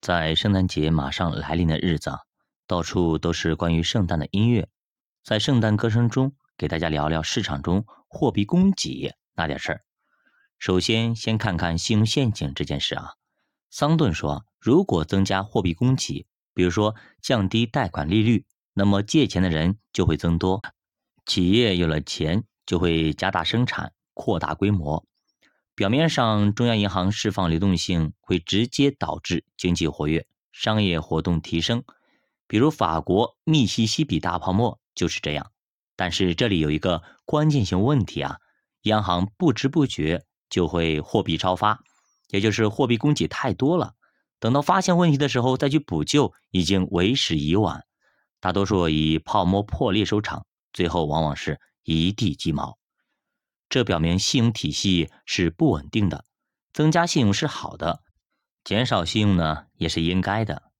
在圣诞节马上来临的日子，到处都是关于圣诞的音乐。在圣诞歌声中，给大家聊聊市场中货币供给那点事儿。首先，先看看信用陷阱这件事啊。桑顿说，如果增加货币供给，比如说降低贷款利率，那么借钱的人就会增多，企业有了钱就会加大生产、扩大规模。表面上，中央银行释放流动性会直接导致经济活跃、商业活动提升，比如法国密西西比大泡沫就是这样。但是这里有一个关键性问题啊，央行不知不觉就会货币超发，也就是货币供给太多了，等到发现问题的时候再去补救，已经为时已晚。大多数以泡沫破裂收场，最后往往是一地鸡毛。这表明信用体系是不稳定的，增加信用是好的，减少信用呢也是应该的。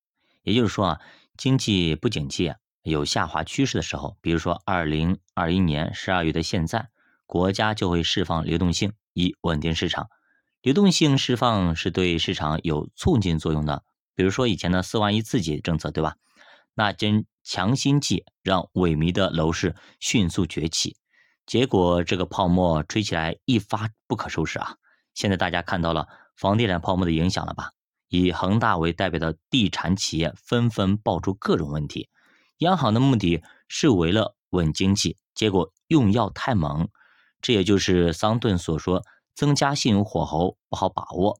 也就是说啊，经济不景气、有下滑趋势的时候，比如说二零二一年十二月的现在，国家就会释放流动性以稳定市场。流动性释放是对市场有促进作用的，比如说以前的四万亿刺激政策，对吧？那针强心剂让萎靡的楼市迅速崛起。结果这个泡沫吹起来一发不可收拾啊！现在大家看到了房地产泡沫的影响了吧？以恒大为代表的地产企业纷纷爆出各种问题。央行的目的是为了稳经济，结果用药太猛，这也就是桑顿所说增加信用火候不好把握。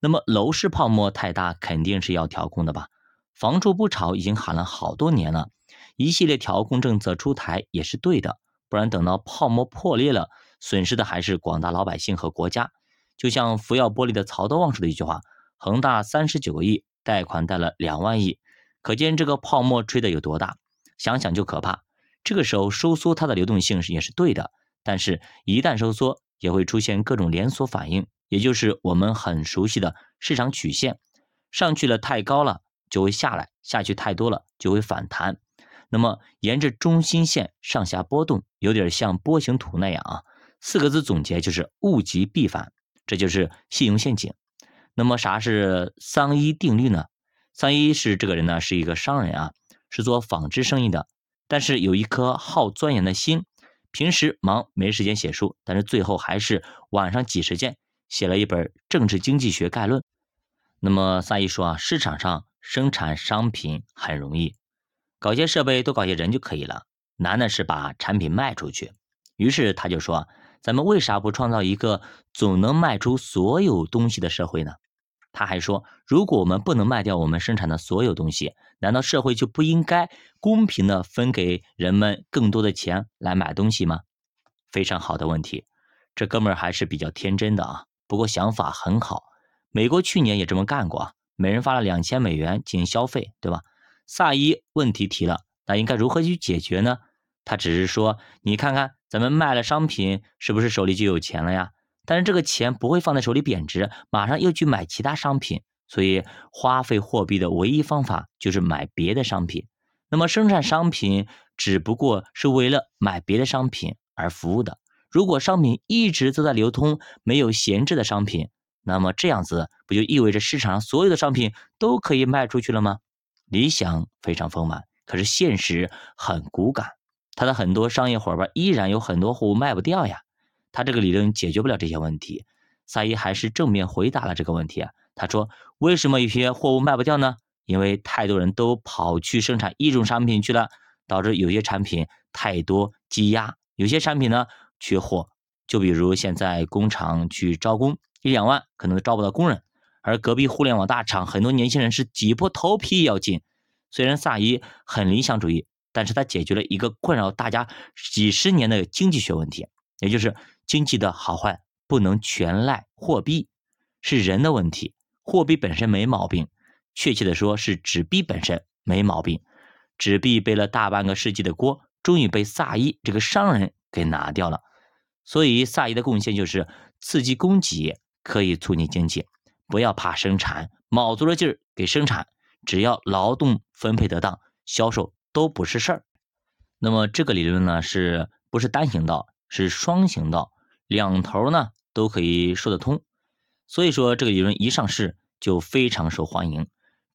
那么楼市泡沫太大，肯定是要调控的吧？房住不炒已经喊了好多年了，一系列调控政策出台也是对的。不然等到泡沫破裂了，损失的还是广大老百姓和国家。就像福耀玻璃的曹德旺说的一句话：“恒大三十九个亿贷款贷了两万亿，可见这个泡沫吹的有多大，想想就可怕。这个时候收缩它的流动性是也是对的，但是一旦收缩，也会出现各种连锁反应，也就是我们很熟悉的市场曲线，上去了太高了就会下来，下去太多了就会反弹。”那么，沿着中心线上下波动，有点像波形图那样啊。四个字总结就是物极必反，这就是信用陷阱。那么，啥是桑伊定律呢？桑伊是这个人呢，是一个商人啊，是做纺织生意的，但是有一颗好钻研的心。平时忙没时间写书，但是最后还是晚上挤时间写了一本《政治经济学概论》。那么，桑伊说啊，市场上生产商品很容易。搞些设备，多搞些人就可以了。难的是把产品卖出去。于是他就说：“咱们为啥不创造一个总能卖出所有东西的社会呢？”他还说：“如果我们不能卖掉我们生产的所有东西，难道社会就不应该公平的分给人们更多的钱来买东西吗？”非常好的问题，这哥们儿还是比较天真的啊。不过想法很好。美国去年也这么干过，每人发了两千美元进行消费，对吧？萨伊问题提了，那应该如何去解决呢？他只是说：“你看看，咱们卖了商品，是不是手里就有钱了呀？但是这个钱不会放在手里贬值，马上又去买其他商品。所以花费货币的唯一方法就是买别的商品。那么生产商品只不过是为了买别的商品而服务的。如果商品一直都在流通，没有闲置的商品，那么这样子不就意味着市场上所有的商品都可以卖出去了吗？”理想非常丰满，可是现实很骨感。他的很多商业伙伴依然有很多货物卖不掉呀。他这个理论解决不了这些问题。萨伊还是正面回答了这个问题啊。他说：“为什么有些货物卖不掉呢？因为太多人都跑去生产一种商品去了，导致有些产品太多积压，有些产品呢缺货。就比如现在工厂去招工，一两万可能招不到工人。”而隔壁互联网大厂，很多年轻人是挤破头皮也要进。虽然萨伊很理想主义，但是他解决了一个困扰大家几十年的经济学问题，也就是经济的好坏不能全赖货币，是人的问题。货币本身没毛病，确切的说是纸币本身没毛病。纸币背了大半个世纪的锅，终于被萨伊这个商人给拿掉了。所以萨伊的贡献就是刺激供给，可以促进经济。不要怕生产，卯足了劲儿给生产，只要劳动分配得当，销售都不是事儿。那么这个理论呢，是不是单行道？是双行道，两头呢都可以说得通。所以说这个理论一上市就非常受欢迎，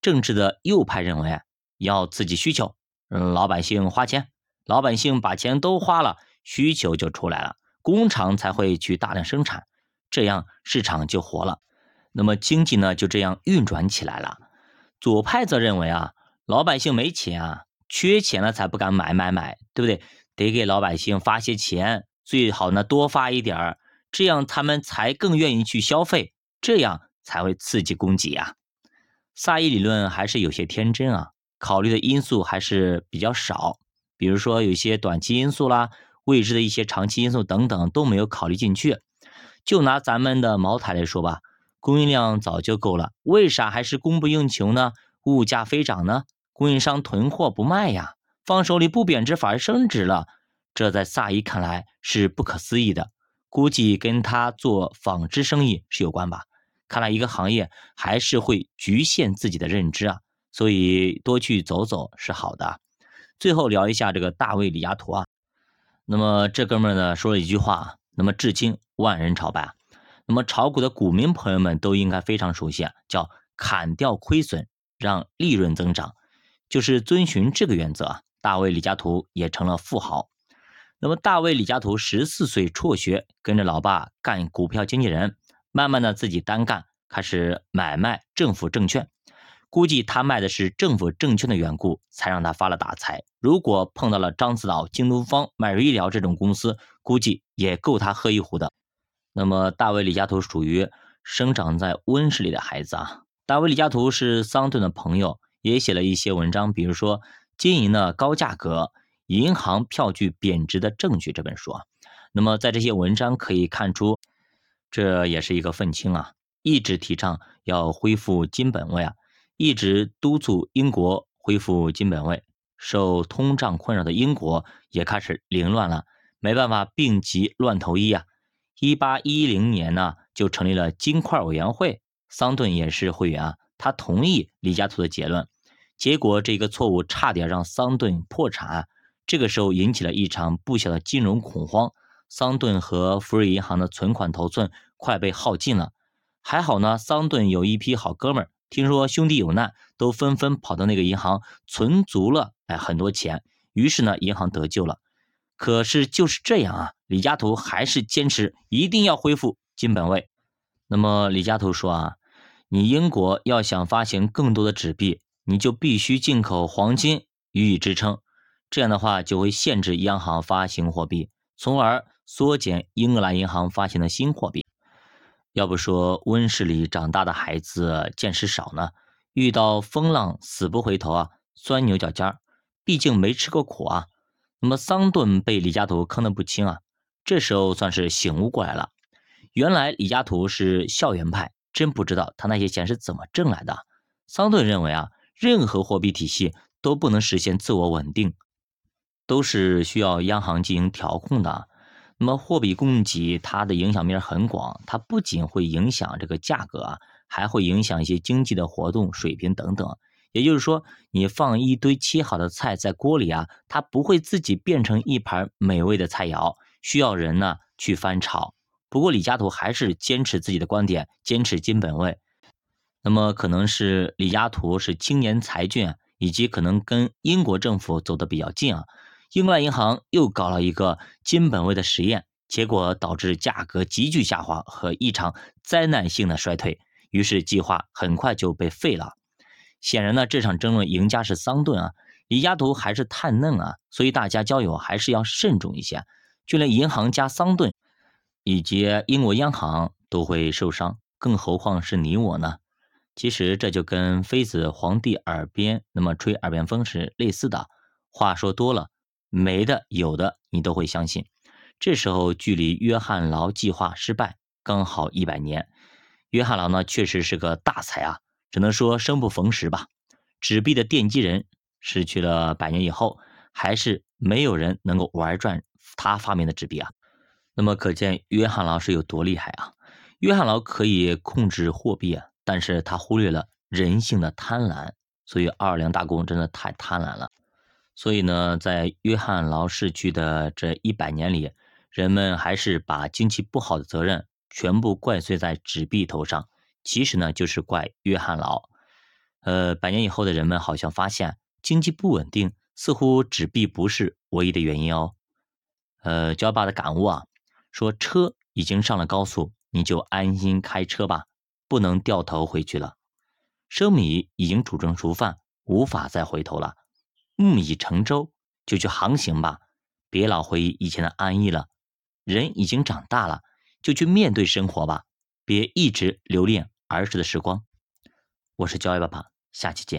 政治的右派认为要刺激需求，嗯，老百姓花钱，老百姓把钱都花了，需求就出来了，工厂才会去大量生产，这样市场就活了，那么经济呢就这样运转起来了。左派则认为啊，老百姓没钱啊，缺钱了才不敢买买买，对不对？得给老百姓发些钱，最好呢多发一点儿，这样他们才更愿意去消费，这样才会刺激供给啊。萨伊理论还是有些天真啊，考虑的因素还是比较少，比如说有些短期因素啦，未知的一些长期因素等等都没有考虑进去。就拿咱们的茅台来说吧。供应量早就够了，为啥还是供不应求呢？物价飞涨呢？供应商囤货不卖呀，放手里不贬值反而升值了，这在萨伊看来是不可思议的，估计跟他做纺织生意是有关吧。看来一个行业还是会局限自己的认知啊，所以多去走走是好的。最后聊一下这个大卫李嘉图啊，那么这哥们儿呢说了一句话，那么至今万人朝拜。那么炒股的股民朋友们都应该非常熟悉啊，叫砍掉亏损，让利润增长，就是遵循这个原则啊。大卫李嘉图也成了富豪。那么大卫李嘉图十四岁辍学，跟着老爸干股票经纪人，慢慢的自己单干，开始买卖政府证券。估计他卖的是政府证券的缘故，才让他发了大财。如果碰到了獐子岛、京东方、迈瑞医疗这种公司，估计也够他喝一壶的。那么，大卫李嘉图属于生长在温室里的孩子啊。大卫李嘉图是桑顿的朋友，也写了一些文章，比如说《经营的高价格：银行票据贬值的证据》这本书啊。那么，在这些文章可以看出，这也是一个愤青啊，一直提倡要恢复金本位啊，一直督促英国恢复金本位。受通胀困扰的英国也开始凌乱了，没办法，病急乱投医啊。一八一零年呢，就成立了金块委员会，桑顿也是会员啊。他同意李嘉图的结论，结果这个错误差点让桑顿破产。这个时候引起了一场不小的金融恐慌，桑顿和福瑞银行的存款头寸快被耗尽了。还好呢，桑顿有一批好哥们儿，听说兄弟有难，都纷纷跑到那个银行存足了哎很多钱，于是呢，银行得救了。可是就是这样啊，李嘉图还是坚持一定要恢复金本位。那么李嘉图说啊，你英国要想发行更多的纸币，你就必须进口黄金予以支撑。这样的话就会限制央行发行货币，从而缩减英格兰银行发行的新货币。要不说温室里长大的孩子见识少呢，遇到风浪死不回头啊，钻牛角尖儿，毕竟没吃过苦啊。那么桑顿被李嘉图坑得不轻啊，这时候算是醒悟过来了。原来李嘉图是校园派，真不知道他那些钱是怎么挣来的。桑顿认为啊，任何货币体系都不能实现自我稳定，都是需要央行进行调控的。那么货币供给它的影响面很广，它不仅会影响这个价格啊，还会影响一些经济的活动水平等等。也就是说，你放一堆切好的菜在锅里啊，它不会自己变成一盘美味的菜肴，需要人呢去翻炒。不过李嘉图还是坚持自己的观点，坚持金本位。那么可能是李嘉图是青年才俊，以及可能跟英国政府走得比较近啊。英格兰银行又搞了一个金本位的实验，结果导致价格急剧下滑和一场灾难性的衰退，于是计划很快就被废了。显然呢，这场争论赢家是桑顿啊，李嘉图还是太嫩啊，所以大家交友还是要慎重一些。就连银行家桑顿以及英国央行都会受伤，更何况是你我呢？其实这就跟妃子皇帝耳边那么吹耳边风是类似的。话说多了，没的有的你都会相信。这时候距离约翰劳计划失败刚好一百年。约翰劳呢，确实是个大才啊。只能说生不逢时吧。纸币的奠基人失去了百年以后，还是没有人能够玩转他发明的纸币啊。那么可见约翰劳是有多厉害啊！约翰劳可以控制货币啊，但是他忽略了人性的贪婪。所以奥尔良大公真的太贪婪了。所以呢，在约翰劳逝去的这一百年里，人们还是把经济不好的责任全部怪罪在纸币头上。其实呢，就是怪约翰劳。呃，百年以后的人们好像发现经济不稳定，似乎纸币不是唯一的原因哦。呃，焦爸的感悟啊，说车已经上了高速，你就安心开车吧，不能掉头回去了。生米已经煮成熟饭，无法再回头了。木已成舟，就去航行吧，别老回忆以前的安逸了。人已经长大了，就去面对生活吧，别一直留恋儿时的时光。我是焦爸爸，下期见。